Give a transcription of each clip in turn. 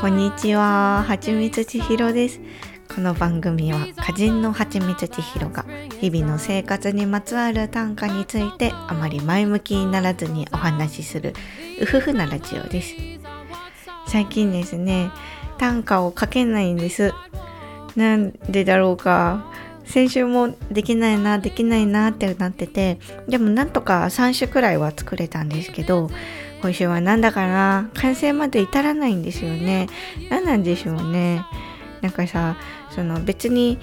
こんにちは、はちみつちひろです。この番組は歌人のはちみつちひろが日々の生活にまつわる短歌についてあまり前向きにならずにお話しするうふふなラジオです。最近ですね、短歌を書けないんです。なんでだろうか。先週もできないな、できないなってなってて、でもなんとか3種くらいは作れたんですけど、今週はなんだかな、完成まで至らないんですよね。何なんでしょうね。なんかさ、その別に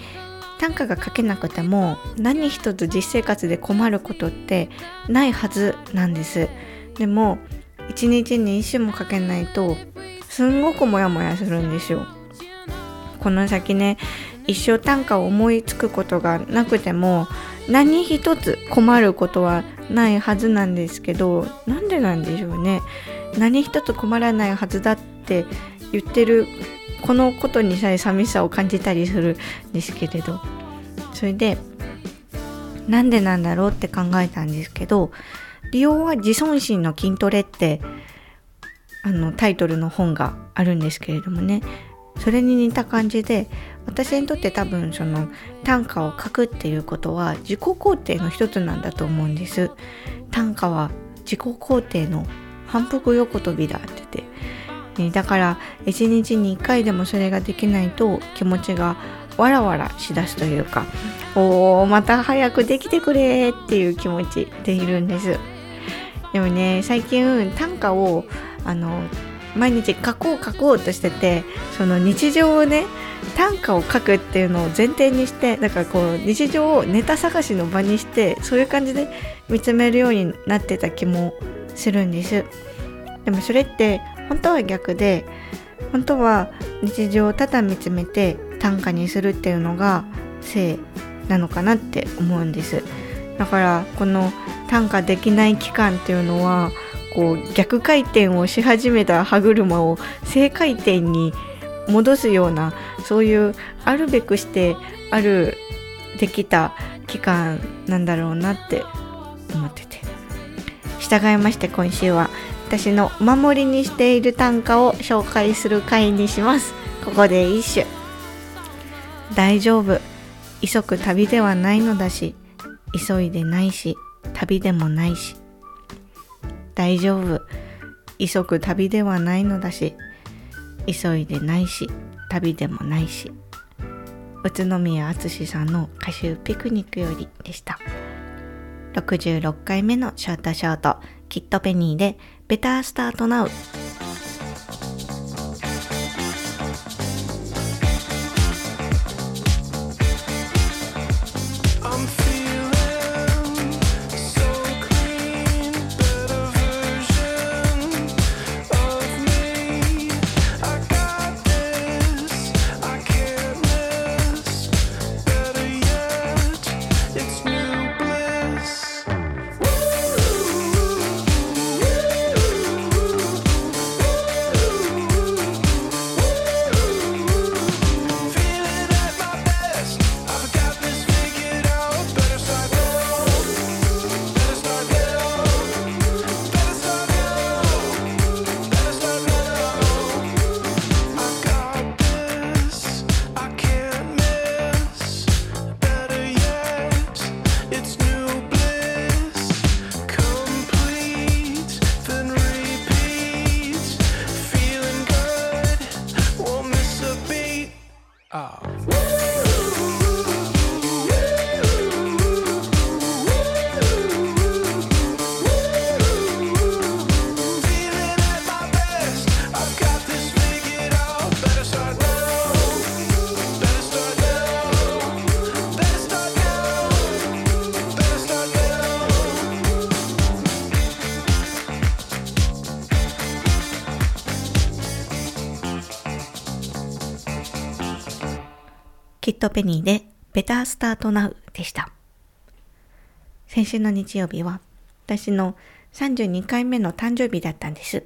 短歌が書けなくても何一つ実生活で困ることってないはずなんです。でも一日に一首も書けないとすんごくモヤモヤするんですよ。この先ね一生短歌を思いつくことがなくても何一つ困ることはないはずなんですけどなんでなんでしょうね。何一つ困らないはずだって言ってるこのことにさえ寂しさを感じたりするんですけれど。それでなんでなんだろうって考えたんですけど利用は自尊心の筋トレってあのタイトルの本があるんですけれどもね。それに似た感じで私にとって多分その短歌を書くっていうことは自己肯定の一つなんだと思うんです。短歌は自己肯定の反復横跳びだって言って、だから一日に一回でもそれができないと気持ちがわらわらしだすというかおーまた早くできてくれっていう気持ちでいるんです。でもね最近短歌をあの毎日書こう書こうとしててその日常をね短歌を書くっていうのを前提にしてだからこう日常をネタ探しの場にしてそういう感じで見つめるようになってた気もするんです。でもそれって本当は逆で本当は日常をただ見つめて短歌にするっていうのが性なのかなって思うんです。だからこの短歌できない期間っていうのはこう逆回転をし始めた歯車を正回転に戻すようなそういうあるべくしてあるできた期間なんだろうなって思ってて。従いまして今週は私のお守りにしている短歌を紹介する回にします。ここで一首。大丈夫。急ぐ旅ではないのだし。急いでないし。旅でもないし。大丈夫。急ぐ旅ではないのだし。急いでないし。旅でもないし宇都宮淳さんの歌集ピクニックよりでした。66回目のショートショートキットペニーでベタースタートナウペニーでベタースタートナウでした。先週の日曜日は私の32回目の誕生日だったんです。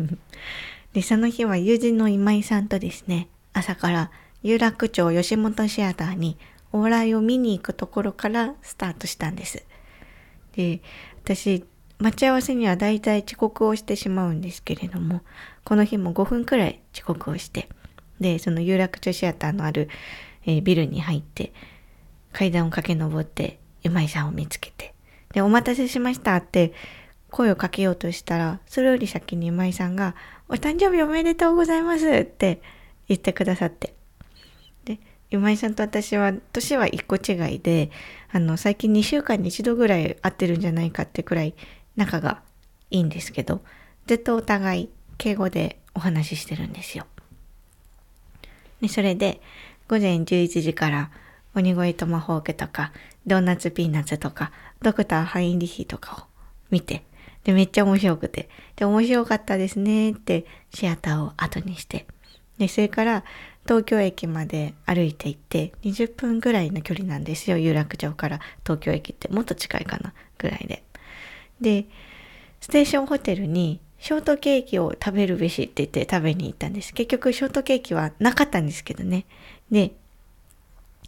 で、その日は友人の今井さんとですね、朝から有楽町吉本シアターにお笑いを見に行くところからスタートしたんです。で、私、待ち合わせにはだいたい遅刻をしてしまうんですけれどもこの日も5分くらい遅刻をしてでその有楽町シアターのある、えー、ビルに入って階段を駆け上って今井さんを見つけてで「お待たせしました」って声をかけようとしたらそれより先に今井さんが「お誕生日おめでとうございます」って言ってくださってで今井さんと私は年は1個違いであの最近2週間に1度ぐらい会ってるんじゃないかってくらい仲がいいんですけどずっとお互い敬語でお話ししてるんですよ。でそれで午前11時から鬼越トマホークとかドーナツピーナッツとかドクターハインリヒとかを見てでめっちゃ面白くてで面白かったですねってシアターを後にしてでそれから東京駅まで歩いて行って20分ぐらいの距離なんですよ有楽町から東京駅ってもっと近いかなぐらいで。でステーションホテルにショートケーキを食べるべしって言って食べに行ったんです。結局ショートケーキはなかったんですけどね。で、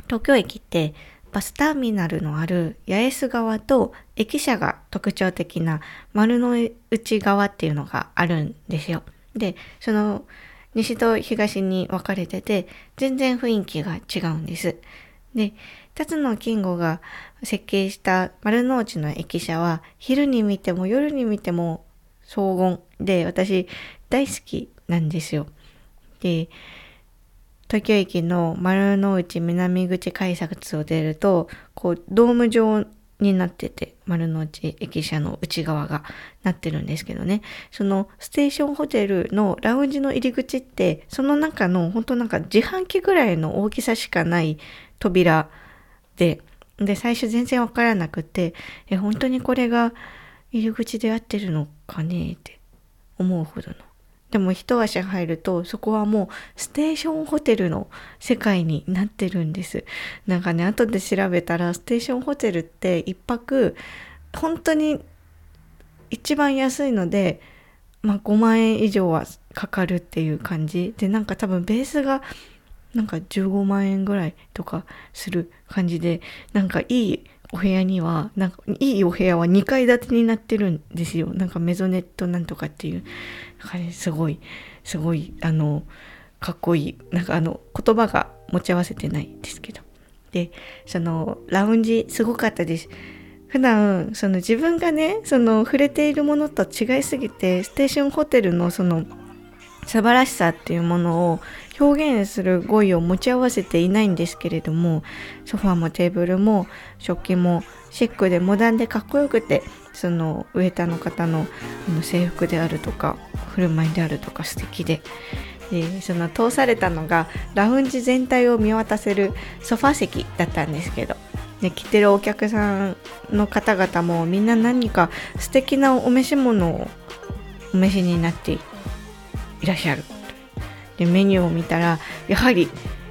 東京駅ってバスターミナルのある八重洲側と駅舎が特徴的な丸の内側っていうのがあるんですよ。で、その西と東に分かれてて全然雰囲気が違うんです。で、辰野金吾が設計した丸の内の駅舎は昼に見ても夜に見ても荘厳で私大好きなんですよ。で東京駅の丸の内南口改札を出るとこうドーム状になってて丸の内駅舎の内側がなってるんですけどねそのステーションホテルのラウンジの入り口ってその中の本当なんか自販機ぐらいの大きさしかない扉でで最初全然わからなくてえ本当にこれが入り口で合ってるのかねって思うほどの。でも一足入るとそこはもうステーションホテルの世界になってるんです。なんかね後で調べたらステーションホテルって一泊本当に一番安いので、まあ、5万円以上はかかるっていう感じでなんか多分ベースがなんか15万円ぐらいとかする感じでなんかいいお部屋には、なんか、いいお部屋は2階建てになってるんですよ。なんかメゾネットなんとかっていう。なんかね、すごい、すごい、あの、かっこいい。なんかあの、言葉が持ち合わせてないですけど。で、その、ラウンジすごかったです。普段、その自分がね、その触れているものと違いすぎて、ステーションホテルのその、素晴らしさっていうものを表現する語彙を持ち合わせていないんですけれどもソファーもテーブルも食器もシックでモダンでかっこよくてそのウェーターの方の制服であるとか振る舞いであるとか素敵で。でその通されたのがラウンジ全体を見渡せるソファ席だったんですけど。で来てるお客さんの方々もみんな何か素敵なお召し物をお召しになっていらっしゃる。でメニューを見たらやはり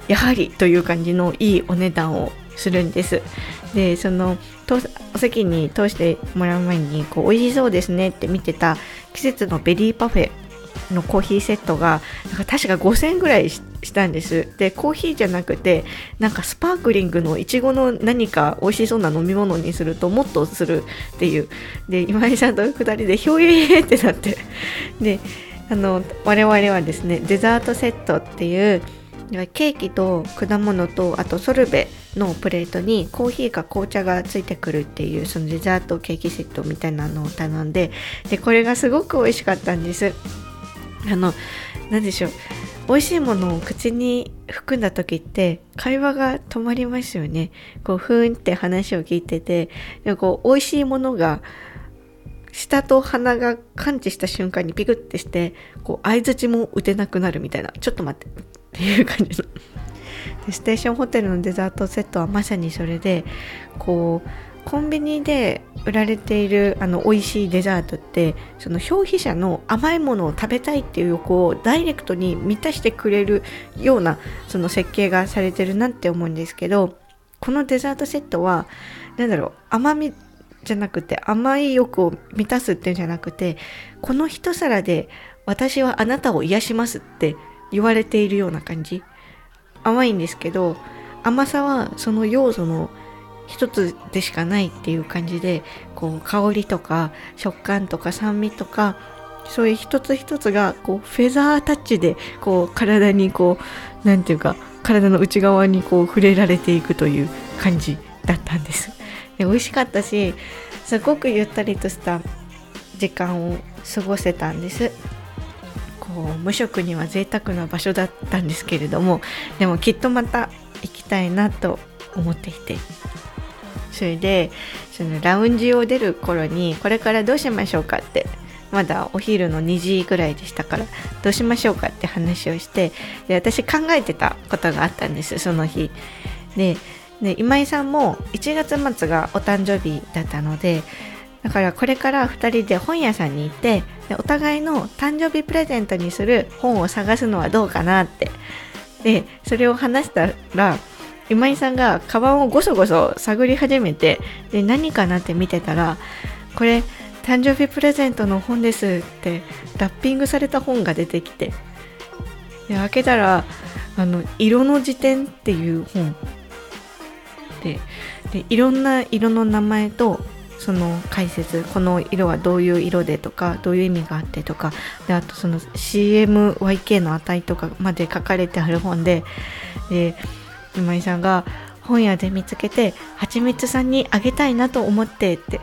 やはりという感じのいいお値段をするんです。でそのお席に通してもらう前にこう美味しそうですねって見てた季節のベリーパフェのコーヒーセットがなんか確か5000円ぐらいしたんです。でコーヒーじゃなくてなんかスパークリングのいちごの何か美味しそうな飲み物にするともっとするっていう。で今井さんと2人でひょえーってなって。であの我々はですねデザートセットっていうケーキと果物とあとソルベのプレートにコーヒーか紅茶がついてくるっていうそのデザートケーキセットみたいなのを頼んででこれがすごく美味しかったんです。あの何でしょう美味しいものを口に含んだ時って会話が止まりますよね。こうふーんって話を聞いててでこう美味しいものが舌と鼻が感知した瞬間にピクってしてこう相づちも打てなくなるみたいな。ちょっと待って。っていう感じの。でステーションホテルのデザートセットはまさにそれでこうコンビニで売られているあの美味しいデザートってその消費者の甘いものを食べたいっていう欲をダイレクトに満たしてくれるようなその設計がされてるなって思うんですけどこのデザートセットは何だろう甘みじゃなくて甘い欲を満たすっていうんじゃなくてこの一皿で私はあなたを癒しますって言われているような感じ。甘いんですけど甘さはその要素の一つでしかないっていう感じでこう香りとか食感とか酸味とかそういう一つ一つがこうフェザータッチでこう体にこう何て言うか体の内側にこう触れられていくという感じだったんです。で美味しかったしすごくゆったりとした時間を過ごせたんです。こう無職には贅沢な場所だったんですけれどもでもきっとまた行きたいなと思っていて。それでそのラウンジを出る頃にこれからどうしましょうかってまだお昼の2時ぐらいでしたからどうしましょうかって話をしてで私考えてたことがあったんですその日。でで今井さんも1月末がお誕生日だったのでだからこれから2人で本屋さんに行ってお互いの誕生日プレゼントにする本を探すのはどうかなって。でそれを話したら今井さんがカバンをごそごそ探り始めてで何かなって見てたらこれ誕生日プレゼントの本ですってラッピングされた本が出てきて。で開けたらあの色の辞典っていう本。ででいろんな色の名前とその解説この色はどういう色でとかどういう意味があってとかであとその CMYK の値とかまで書かれてある本でで今井さんが本屋で見つけてはちみつさんにあげたいなと思ってって。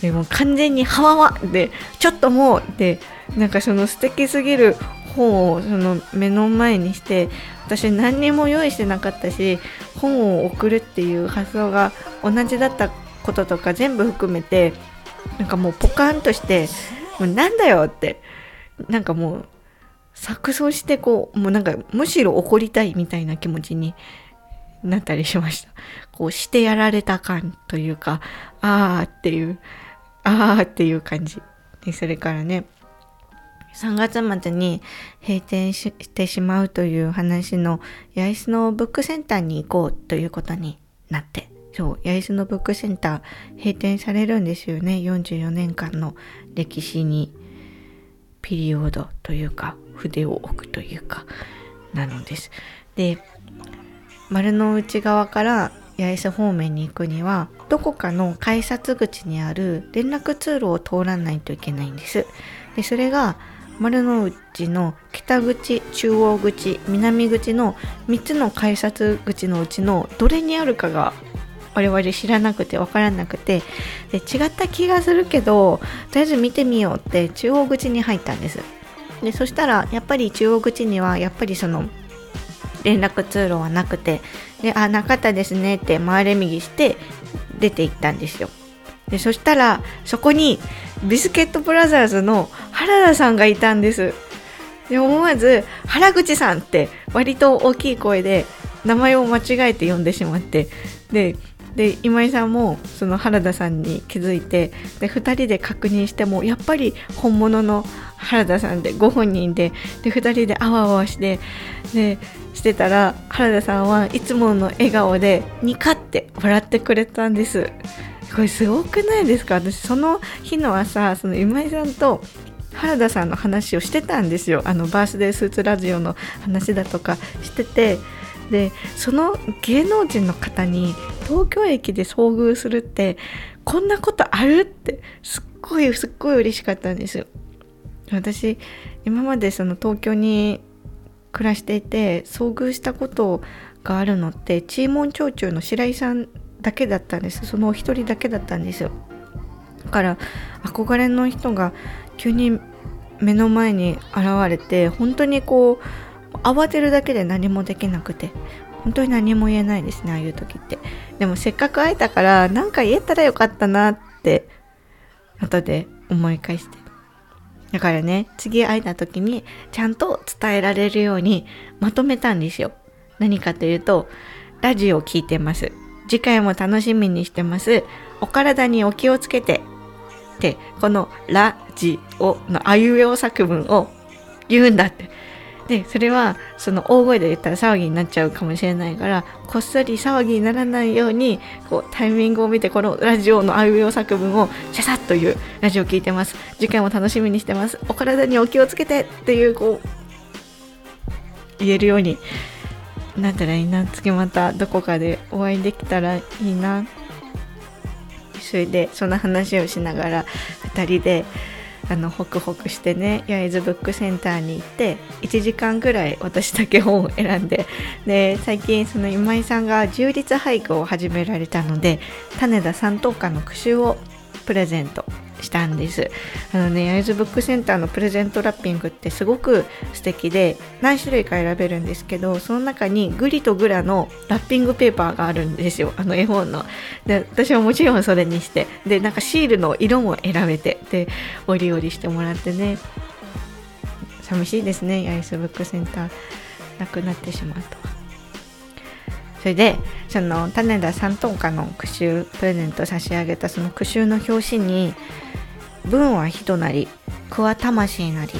でも完全にハワワでちょっともうでなんかその素敵すぎる本をその目の前にして私何にも用意してなかったし本を送るっていう発想が同じだったこととか全部含めてなんかもうポカンとしてもうなんだよってなんかもう錯綜してこうもうなんかむしろ怒りたいみたいな気持ちになったりしました。こうしてやられた感というかああっていうああっていう感じ。でそれからね3月末に閉店してしまうという話の八重洲のブックセンターに行こうということになってそう八重洲のブックセンター閉店されるんですよね。44年間の歴史にピリオドというか筆を置くというかなのです。で丸の内側から八重洲方面に行くにはどこかの改札口にある連絡通路を通らないといけないんです。でそれが丸の内の北口中央口南口の3つの改札口のうちのどれにあるかが我々知らなくて分からなくてで違った気がするけどとりあえず見てみようって中央口に入ったんです。でそしたらやっぱり中央口にはやっぱりその連絡通路はなくてであなかったですねって回れ右して出て行ったんですよ。でそしたらそこにビスケットブラザーズの原田さんがいたんです。で思わず原口さんって割と大きい声で名前を間違えて呼んでしまって。でで今井さんもその原田さんに気づいてで2人で確認してもやっぱり本物の原田さんでご本人でで2人であわあわしてでしてたら原田さんはいつもの笑顔でニカって笑ってくれたんです。これすごくないですか？私その日の朝その今井さんと原田さんの話をしてたんですよ。あのバースデースーツラジオの話だとかしてて。でその芸能人の方に東京駅で遭遇するってこんなことあるってすっごいすっごい嬉しかったんですよ。私今までその東京に暮らしていて遭遇したことがあるのってチーモン町中の白井さんだけだったんです。そのお一人だけだったんですよ。だから憧れの人が急に目の前に現れて本当にこう慌てるだけで何もできなくて本当に何も言えないですねああいう時って。でもせっかく会えたから何か言えたらよかったなって後で思い返して。だからね次会えた時にちゃんと伝えられるようにまとめたんですよ。何かというとラジオを聞いてます。次回も楽しみにしてます。お体にお気をつけて。ってこのラジオのあいうえお作文を言うんだって。でそれはその大声で言ったら騒ぎになっちゃうかもしれないからこっそり騒ぎにならないようにこうタイミングを見てこのラジオのあいうえお作文をシャサッというラジオを聞いてます。次回も楽しみにしてます。お体にお気をつけてっていうこう言えるようになったらいいな次またどこかでお会いできたらいいな。それでその話をしながら2人であのホクホクしてね焼津ブックセンターに行って1時間ぐらい私だけ本を選んでで最近その今井さんが充実俳句を始められたので種田三等家の句集をプレゼントしたんです。あのね焼津ブックセンターのプレゼントラッピングってすごく素敵で何種類か選べるんですけどその中にグリとグラのラッピングペーパーがあるんですよ。あの絵本の。で私はもちろんそれにして。でなんかシールの色も選べて。でおりおりしてもらってね。寂しいですね八重洲ブックセンターなくなってしまうと。それでその種田三トンカの句集プレゼント差し上げたその句集の表紙に「文は人なり句は魂なり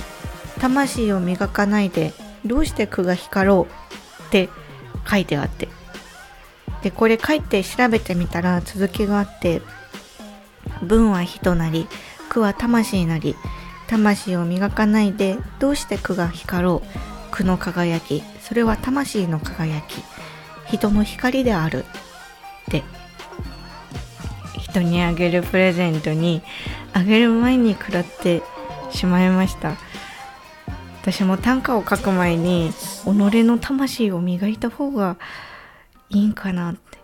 魂を磨かないでどうして句が光ろう」って書いてあって。でこれ書いて調べてみたら続きがあって「文は人なり句は魂なり魂を磨かないでどうして句が光ろう。句の輝き。それは魂の輝き。人の光である。って。人にあげるプレゼントにあげる前に食らってしまいました。私も短歌を書く前に己の魂を磨いた方がいいんかなって。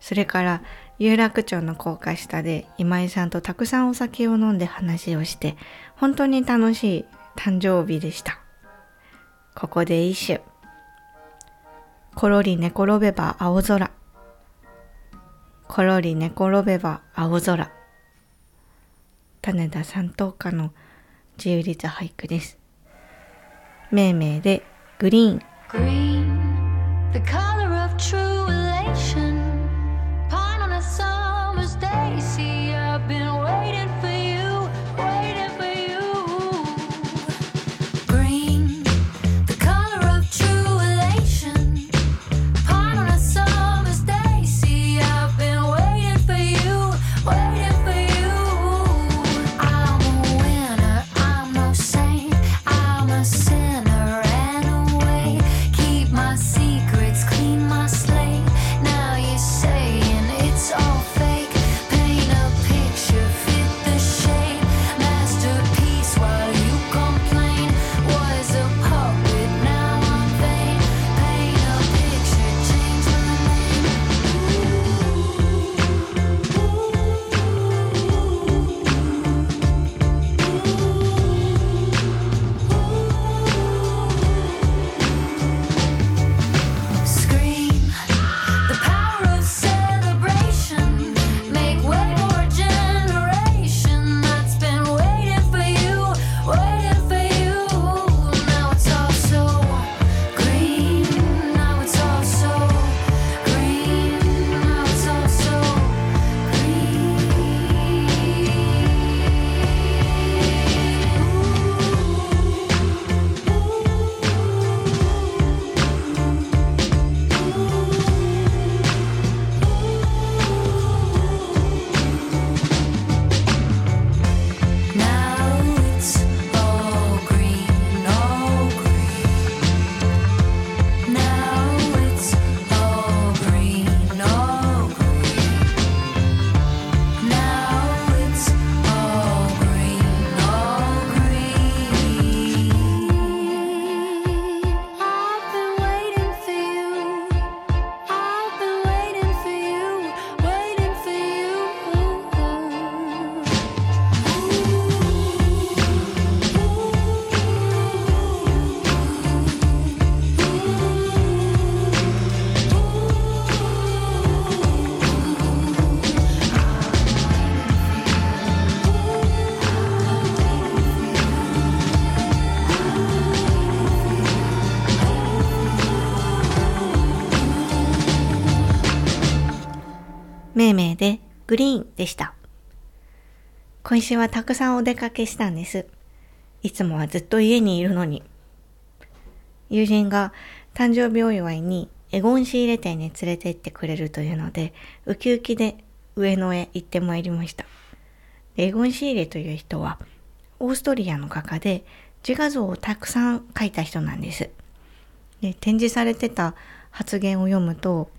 それから有楽町の高架下で今井さんとたくさんお酒を飲んで話をして本当に楽しい誕生日でした。ここで一首。ころり寝転べば青空。ころり寝転べば青空。種田三等家の自由律俳句です。命名でグリーン。Green, the color of true グリーンでした。今週はたくさんお出かけしたんです。いつもはずっと家にいるのに。友人が誕生日お祝いにエゴン仕入れ店に連れて行ってくれるというので、ウキウキで上野へ行ってまいりました。エゴン仕入れという人は、オーストリアの画家で自画像をたくさん描いた人なんです。で展示されてた発言を読むと、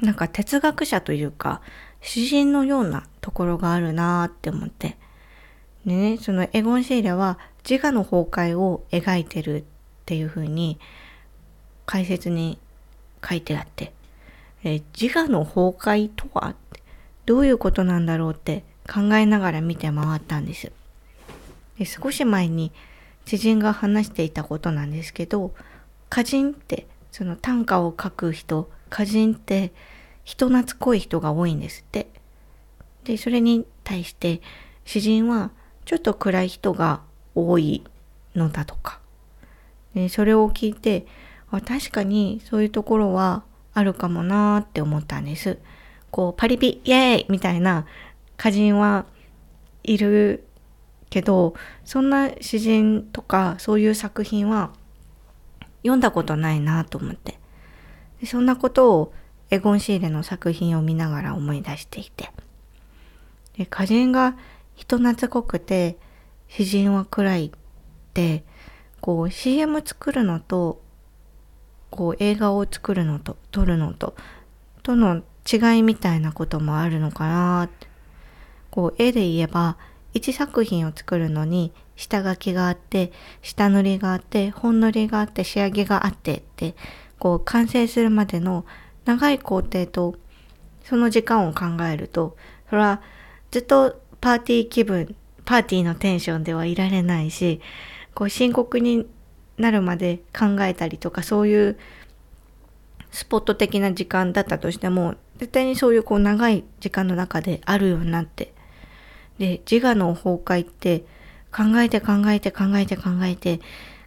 なんか哲学者というか詩人のようなところがあるなーって思って。でね、そのエゴン・シーレは自我の崩壊を描いてるっていうふうに解説に書いてあって、え自我の崩壊とはどういうことなんだろうって考えながら見て回ったんです。で少し前に知人が話していたことなんですけど歌人ってその短歌を書く人歌人って人懐っこい人が多いんですって。でそれに対して詩人はちょっと暗い人が多いのだとか。でそれを聞いてあ確かにそういうところはあるかもなーって思ったんです。こうパリピイエーイみたいな歌人はいるけどそんな詩人とかそういう作品は読んだことないなと思ってでそんなことをエゴン・シーレの作品を見ながら思い出していて。で歌人が人懐っこくて詩人は暗いってこう CM 作るのとこう映画を作るのと撮るのととの違いみたいなこともあるのかなって。こう絵で言えば1作品を作るのに下書きがあって下塗りがあって本塗りがあって仕上げがあってってこう完成するまでの長い工程とその時間を考えるとそれはずっとパーティー気分パーティーのテンションではいられないしこう深刻になるまで考えたりとかそういうスポット的な時間だったとしても絶対にそういうこう長い時間の中であるようになってで、自我の崩壊って考えて考えて考えて考えて、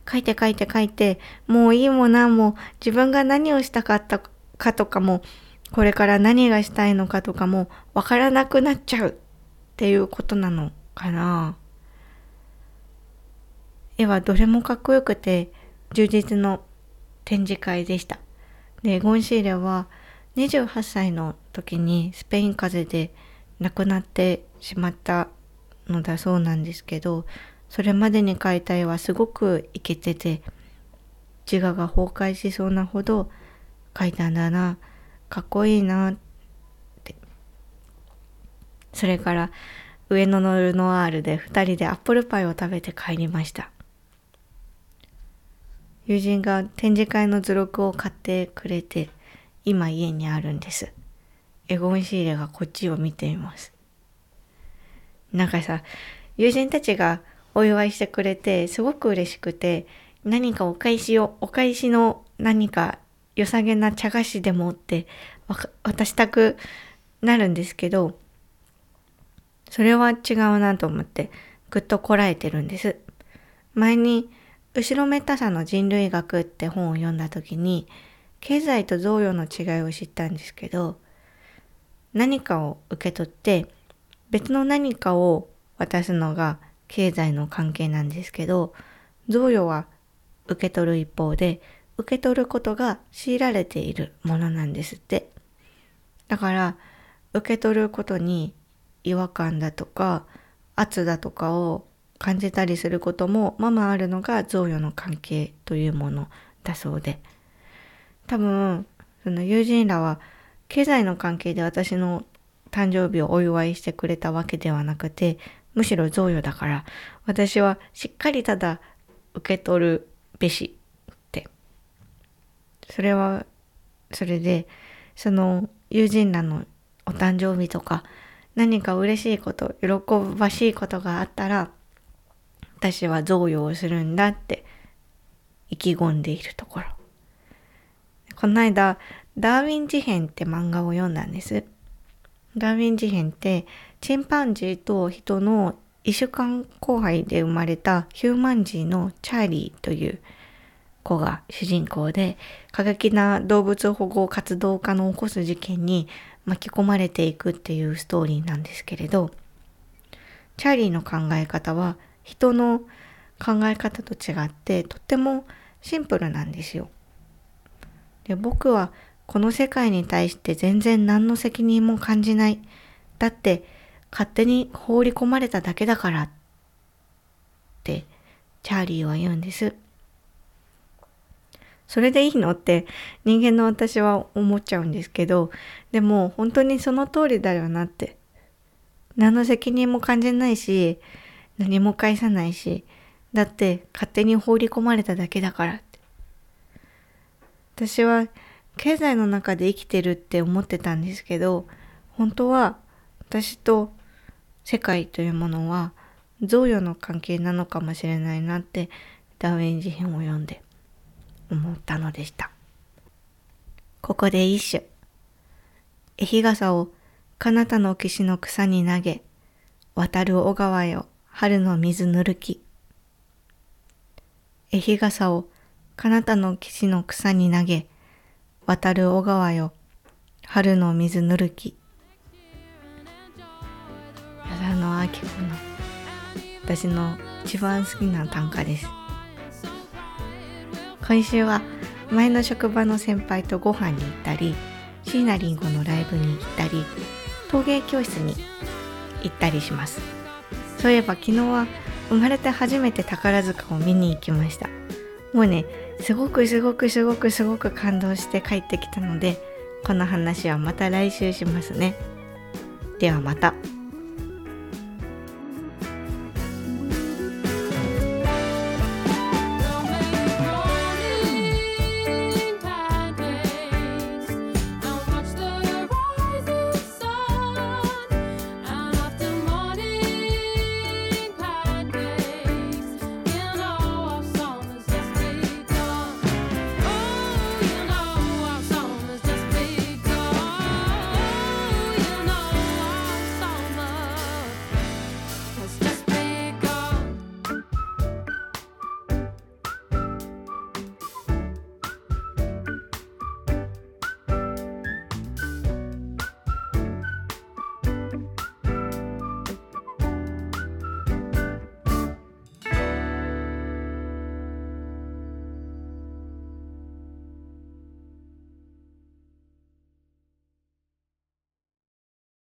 書いて書いて書いて、もういいもなも自分が何をしたかったかとかも、これから何がしたいのかとかもわからなくなっちゃうっていうことなのかな。絵はどれもかっこよくて充実の展示会でした。で、ゴンシーレは28歳の時にスペイン風邪で亡くなってしまったのだそうなんですけどそれまでに描いた絵はすごくイケてて自我が崩壊しそうなほど描いたんだな。かっこいいな。って。それから上野のルノワールで2人でアップルパイを食べて帰りました。友人が展示会の図録を買ってくれて今家にあるんです。エゴン・シーレがこっちを見ています。なんかさ、友人たちがお祝いしてくれて、すごく嬉しくて、何かお返しを、お返しの何か良さげな茶菓子でもって渡したくなるんですけど、それは違うなと思って、ぐっとこらえてるんです。前に、後ろめたさの人類学って本を読んだ時に、経済と贈与の違いを知ったんですけど、何かを受け取って別の何かを渡すのが経済の関係なんですけど贈与は受け取る一方で受け取ることが強いられているものなんですってだから受け取ることに違和感だとか圧だとかを感じたりすることもままあるのが贈与の関係というものだそうで多分その友人らは経済の関係で私の誕生日をお祝いしてくれたわけではなくて、むしろ贈与だから、私はしっかりただ受け取るべし。それは、それで、その友人らのお誕生日とか、何か嬉しいこと、喜ばしいことがあったら、私は贈与をするんだって意気込んでいるところ。この間、ダーウィン事変って漫画を読んだんです。ダーウィン事変ってチンパンジーと人の異種間交配で生まれたヒューマンジーのチャーリーという子が主人公で過激な動物保護活動家の起こす事件に巻き込まれていくっていうストーリーなんですけれどチャーリーの考え方は人の考え方と違ってとってもシンプルなんですよ。で僕はこの世界に対して全然何の責任も感じない。だって勝手に放り込まれただけだからってチャーリーは言うんです。それでいいの？って人間の私は思っちゃうんですけどでも本当にその通りだよなって何の責任も感じないし何も返さないしだって勝手に放り込まれただけだからって。私は経済の中で生きてるって思ってたんですけど本当は私と世界というものは贈与の関係なのかもしれないなってダーウィン事変を読んで。思ったのでした。ここで一首。絵日傘を彼方の岸の草に投げ、渡る小川よ春の水ぬるき。絵日傘を彼方の岸の草に投げ、渡る小川よ春の水ぬるき。矢田の明子の私の一番好きな短歌です。今週は前の職場の先輩とご飯に行ったり椎名林檎のライブに行ったり陶芸教室に行ったりします。そういえば昨日は生まれて初めて宝塚を見に行きました。もうねすごくすごくすごくすごく感動して帰ってきたのでこの話はまた来週しますね。ではまた。